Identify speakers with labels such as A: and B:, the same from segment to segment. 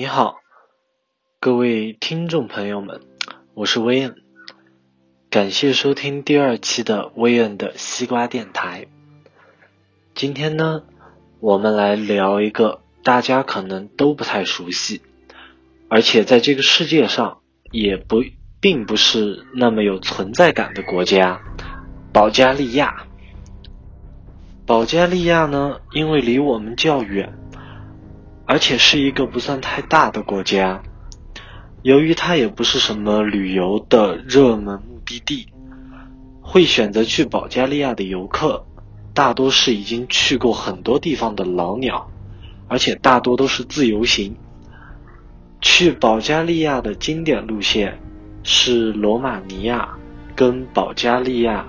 A: 你好，各位听众朋友们，我是威恩，感谢收听第二期的威恩的西瓜电台。今天呢，我们来聊一个大家可能都不太熟悉，而且在这个世界上也不并不是那么有存在感的国家——保加利亚。保加利亚呢，因为离我们较远。而且是一个不算太大的国家，由于它也不是什么旅游的热门目的地，会选择去保加利亚的游客大多是已经去过很多地方的老鸟，而且大多都是自由行。去保加利亚的经典路线是罗马尼亚跟保加利亚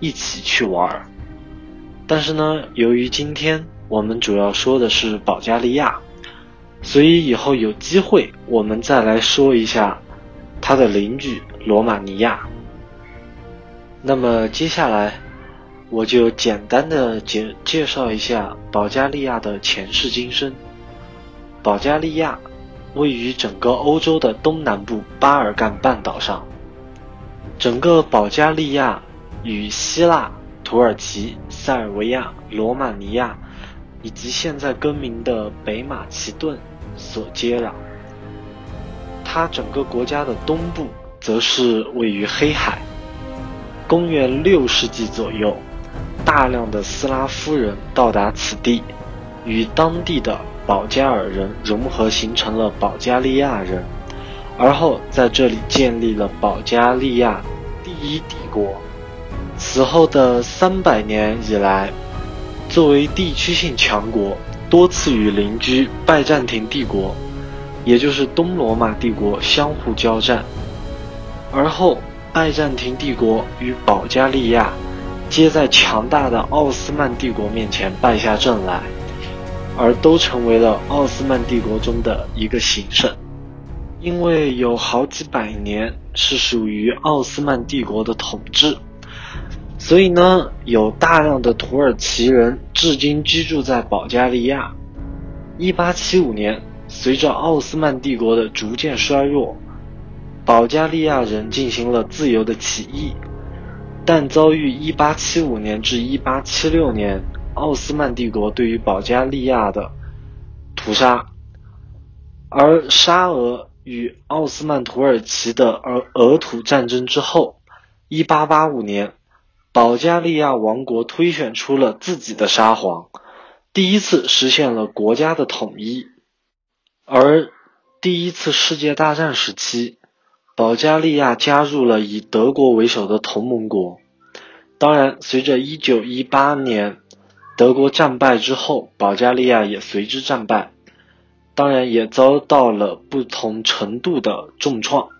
A: 一起去玩但是呢，由于今天我们主要说的是保加利亚。所以以后有机会，我们再来说一下他的邻居罗马尼亚。那么接下来，我就简单的介介绍一下保加利亚的前世今生。保加利亚位于整个欧洲的东南部巴尔干半岛上，整个保加利亚与希腊、土耳其、塞尔维亚、罗马尼亚以及现在更名的北马其顿。所接壤，它整个国家的东部则是位于黑海。公元六世纪左右，大量的斯拉夫人到达此地，与当地的保加尔人融合，形成了保加利亚人，而后在这里建立了保加利亚第一帝国。此后的三百年以来，作为地区性强国。多次与邻居拜占庭帝国，也就是东罗马帝国相互交战，而后拜占庭帝国与保加利亚皆在强大的奥斯曼帝国面前败下阵来，而都成为了奥斯曼帝国中的一个行省。因为有好几百年是属于奥斯曼帝国的统治。所以呢，有大量的土耳其人至今居住在保加利亚。一八七五年，随着奥斯曼帝国的逐渐衰弱，保加利亚人进行了自由的起义，但遭遇一八七五年至一八七六年奥斯曼帝国对于保加利亚的屠杀。而沙俄与奥斯曼土耳其的俄俄土战争之后，一八八五年。保加利亚王国推选出了自己的沙皇，第一次实现了国家的统一。而第一次世界大战时期，保加利亚加入了以德国为首的同盟国。当然，随着1918年德国战败之后，保加利亚也随之战败，当然也遭到了不同程度的重创。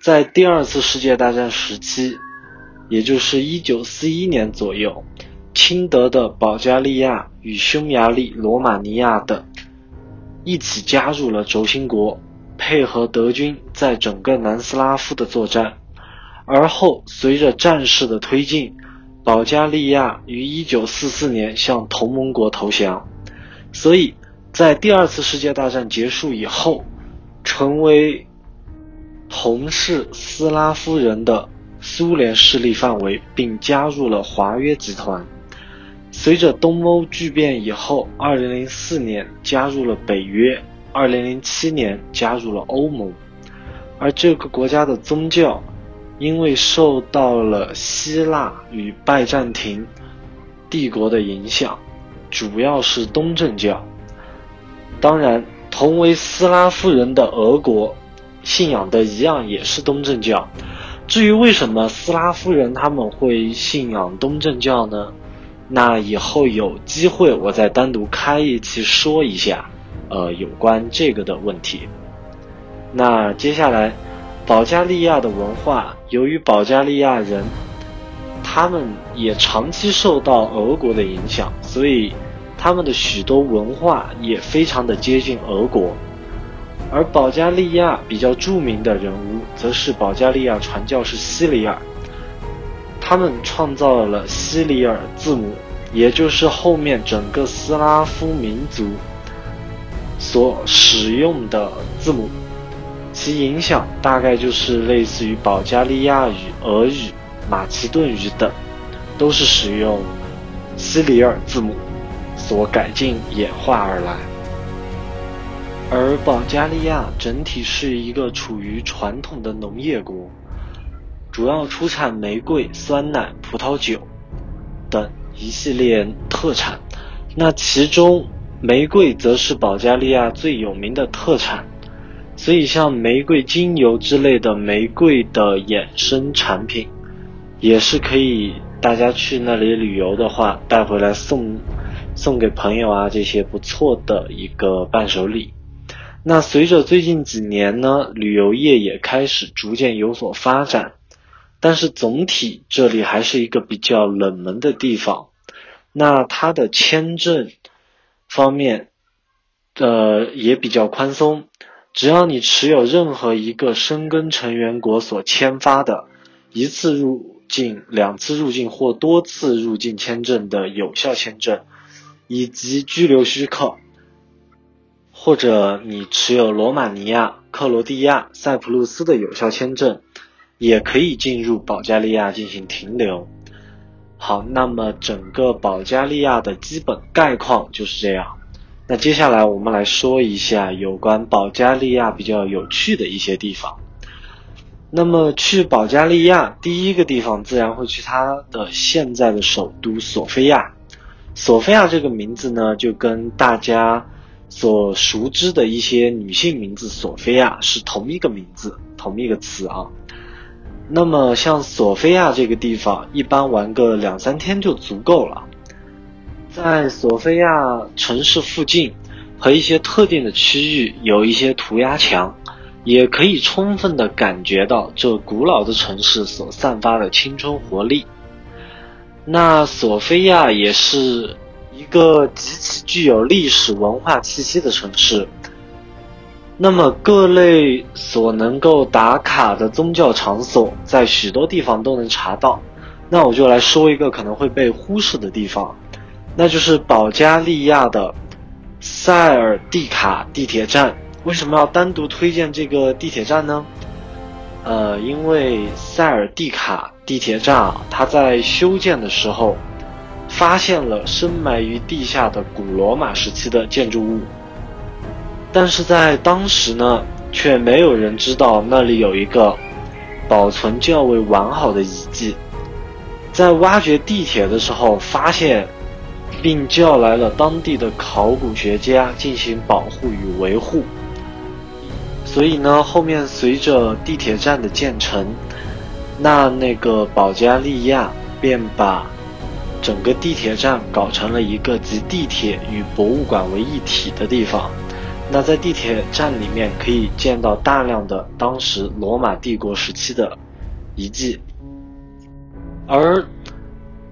A: 在第二次世界大战时期。也就是一九四一年左右，亲德的保加利亚与匈牙利、罗马尼亚等一起加入了轴心国，配合德军在整个南斯拉夫的作战。而后，随着战事的推进，保加利亚于一九四四年向同盟国投降。所以在第二次世界大战结束以后，成为同是斯拉夫人的。苏联势力范围，并加入了华约集团。随着东欧剧变以后，2004年加入了北约，2007年加入了欧盟。而这个国家的宗教，因为受到了希腊与拜占庭帝国的影响，主要是东正教。当然，同为斯拉夫人的俄国，信仰的一样也是东正教。至于为什么斯拉夫人他们会信仰东正教呢？那以后有机会我再单独开一期说一下，呃，有关这个的问题。那接下来，保加利亚的文化，由于保加利亚人，他们也长期受到俄国的影响，所以他们的许多文化也非常的接近俄国。而保加利亚比较著名的人物，则是保加利亚传教士西里尔。他们创造了西里尔字母，也就是后面整个斯拉夫民族所使用的字母，其影响大概就是类似于保加利亚语、俄语、马其顿语等，都是使用西里尔字母所改进演化而来。而保加利亚整体是一个处于传统的农业国，主要出产玫瑰、酸奶、葡萄酒等一系列特产。那其中玫瑰则是保加利亚最有名的特产，所以像玫瑰精油之类的玫瑰的衍生产品，也是可以大家去那里旅游的话带回来送送给朋友啊，这些不错的一个伴手礼。那随着最近几年呢，旅游业也开始逐渐有所发展，但是总体这里还是一个比较冷门的地方。那它的签证方面，呃也比较宽松，只要你持有任何一个申根成员国所签发的一次入境、两次入境或多次入境签证的有效签证，以及居留许可。或者你持有罗马尼亚、克罗地亚、塞浦路斯的有效签证，也可以进入保加利亚进行停留。好，那么整个保加利亚的基本概况就是这样。那接下来我们来说一下有关保加利亚比较有趣的一些地方。那么去保加利亚第一个地方自然会去它的现在的首都索菲亚。索菲亚这个名字呢，就跟大家。所熟知的一些女性名字，索菲亚是同一个名字，同一个词啊。那么像索菲亚这个地方，一般玩个两三天就足够了。在索菲亚城市附近和一些特定的区域，有一些涂鸦墙，也可以充分的感觉到这古老的城市所散发的青春活力。那索菲亚也是。一个极其具有历史文化气息的城市，那么各类所能够打卡的宗教场所，在许多地方都能查到。那我就来说一个可能会被忽视的地方，那就是保加利亚的塞尔蒂卡地铁站。为什么要单独推荐这个地铁站呢？呃，因为塞尔蒂卡地铁站啊，它在修建的时候。发现了深埋于地下的古罗马时期的建筑物，但是在当时呢，却没有人知道那里有一个保存较为完好的遗迹。在挖掘地铁的时候，发现并叫来了当地的考古学家进行保护与维护。所以呢，后面随着地铁站的建成，那那个保加利亚便把。整个地铁站搞成了一个集地铁与博物馆为一体的地方。那在地铁站里面可以见到大量的当时罗马帝国时期的遗迹。而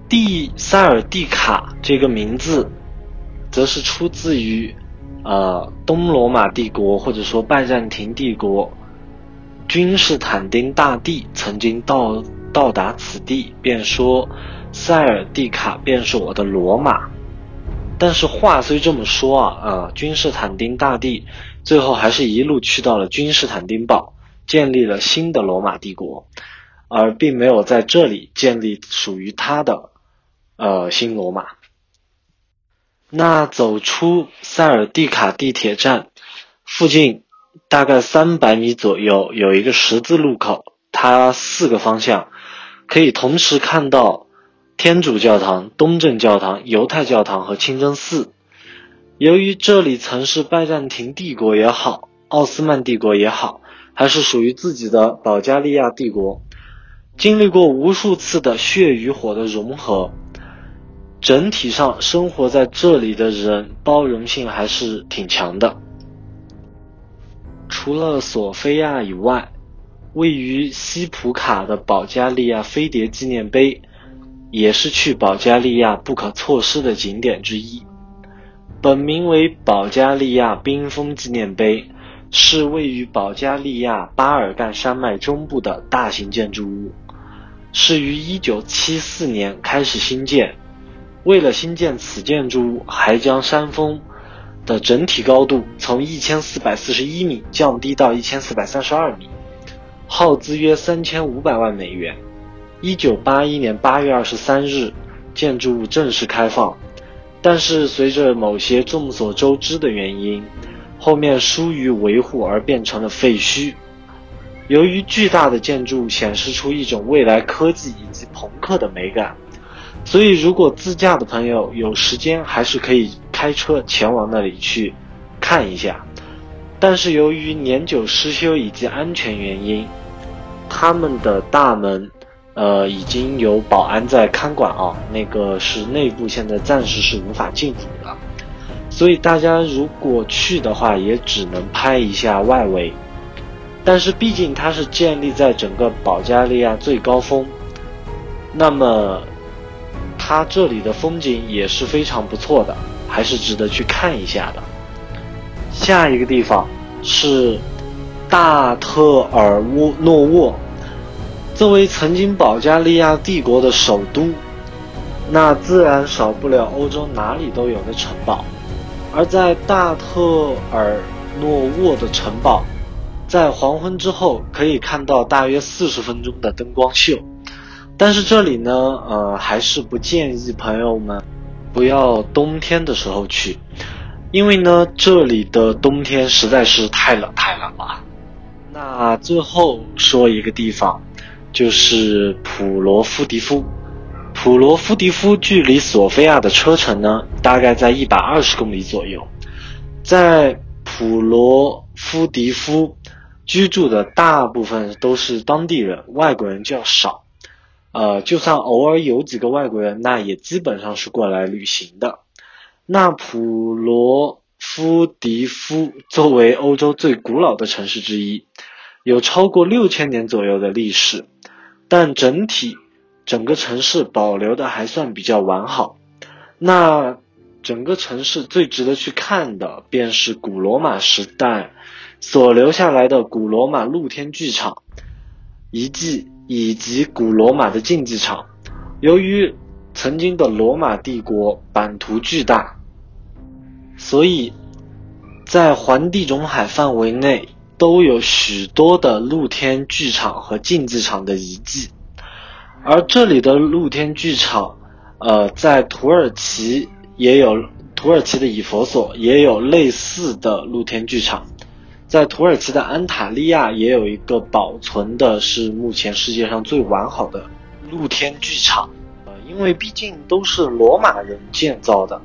A: 蒂塞尔蒂卡这个名字，则是出自于呃东罗马帝国或者说拜占庭帝国君士坦丁大帝曾经到到达此地，便说。塞尔蒂卡便是我的罗马，但是话虽这么说啊，啊，君士坦丁大帝最后还是一路去到了君士坦丁堡，建立了新的罗马帝国，而并没有在这里建立属于他的呃新罗马。那走出塞尔蒂卡地铁站附近大概三百米左右，有一个十字路口，它四个方向可以同时看到。天主教堂、东正教堂、犹太教堂和清真寺。由于这里曾是拜占庭帝国也好，奥斯曼帝国也好，还是属于自己的保加利亚帝国，经历过无数次的血与火的融合，整体上生活在这里的人包容性还是挺强的。除了索菲亚以外，位于西普卡的保加利亚飞碟纪念碑。也是去保加利亚不可错失的景点之一。本名为保加利亚冰封纪念碑，是位于保加利亚巴尔干山脉中部的大型建筑物，是于1974年开始兴建。为了兴建此建筑物，还将山峰的整体高度从一千四百四十一米降低到一千四百三十二米，耗资约三千五百万美元。一九八一年八月二十三日，建筑物正式开放，但是随着某些众所周知的原因，后面疏于维护而变成了废墟。由于巨大的建筑显示出一种未来科技以及朋克的美感，所以如果自驾的朋友有时间，还是可以开车前往那里去看一下。但是由于年久失修以及安全原因，他们的大门，呃，已经有保安在看管啊，那个是内部现在暂时是无法进入的，所以大家如果去的话，也只能拍一下外围。但是毕竟它是建立在整个保加利亚最高峰，那么它这里的风景也是非常不错的，还是值得去看一下的。下一个地方是大特尔沃诺沃，作为曾经保加利亚帝国的首都，那自然少不了欧洲哪里都有的城堡，而在大特尔诺沃的城堡。在黄昏之后，可以看到大约四十分钟的灯光秀，但是这里呢，呃，还是不建议朋友们不要冬天的时候去，因为呢，这里的冬天实在是太冷太冷了。那最后说一个地方，就是普罗夫迪夫。普罗夫迪夫距离索菲亚的车程呢，大概在一百二十公里左右。在普罗夫迪夫。居住的大部分都是当地人，外国人较少。呃，就算偶尔有几个外国人，那也基本上是过来旅行的。纳普罗夫迪夫作为欧洲最古老的城市之一，有超过六千年左右的历史，但整体整个城市保留的还算比较完好。那整个城市最值得去看的，便是古罗马时代。所留下来的古罗马露天剧场遗迹以及古罗马的竞技场，由于曾经的罗马帝国版图巨大，所以在环地中海范围内都有许多的露天剧场和竞技场的遗迹。而这里的露天剧场，呃，在土耳其也有，土耳其的以佛所也有类似的露天剧场。在土耳其的安塔利亚也有一个保存的是目前世界上最完好的露天剧场，呃，因为毕竟都是罗马人建造的，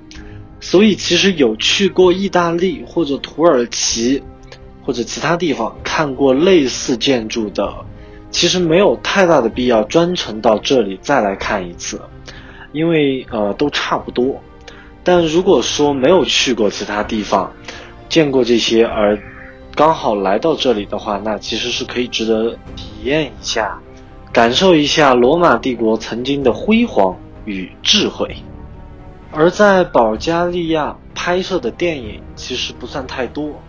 A: 所以其实有去过意大利或者土耳其或者其他地方看过类似建筑的，其实没有太大的必要专程到这里再来看一次，因为呃都差不多。但如果说没有去过其他地方，见过这些而刚好来到这里的话，那其实是可以值得体验一下，感受一下罗马帝国曾经的辉煌与智慧。而在保加利亚拍摄的电影其实不算太多，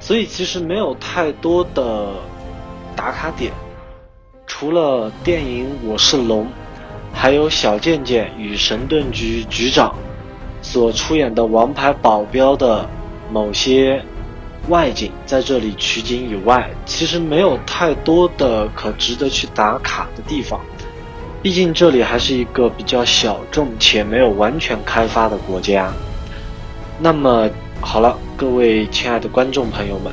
A: 所以其实没有太多的打卡点。除了电影《我是龙》，还有小贱贱与神盾局局长所出演的《王牌保镖》的某些。外景在这里取景以外，其实没有太多的可值得去打卡的地方。毕竟这里还是一个比较小众且没有完全开发的国家。那么好了，各位亲爱的观众朋友们，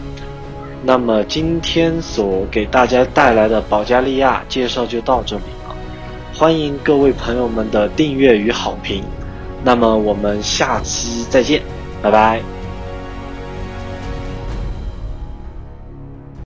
A: 那么今天所给大家带来的保加利亚介绍就到这里了。欢迎各位朋友们的订阅与好评。那么我们下期再见，拜拜。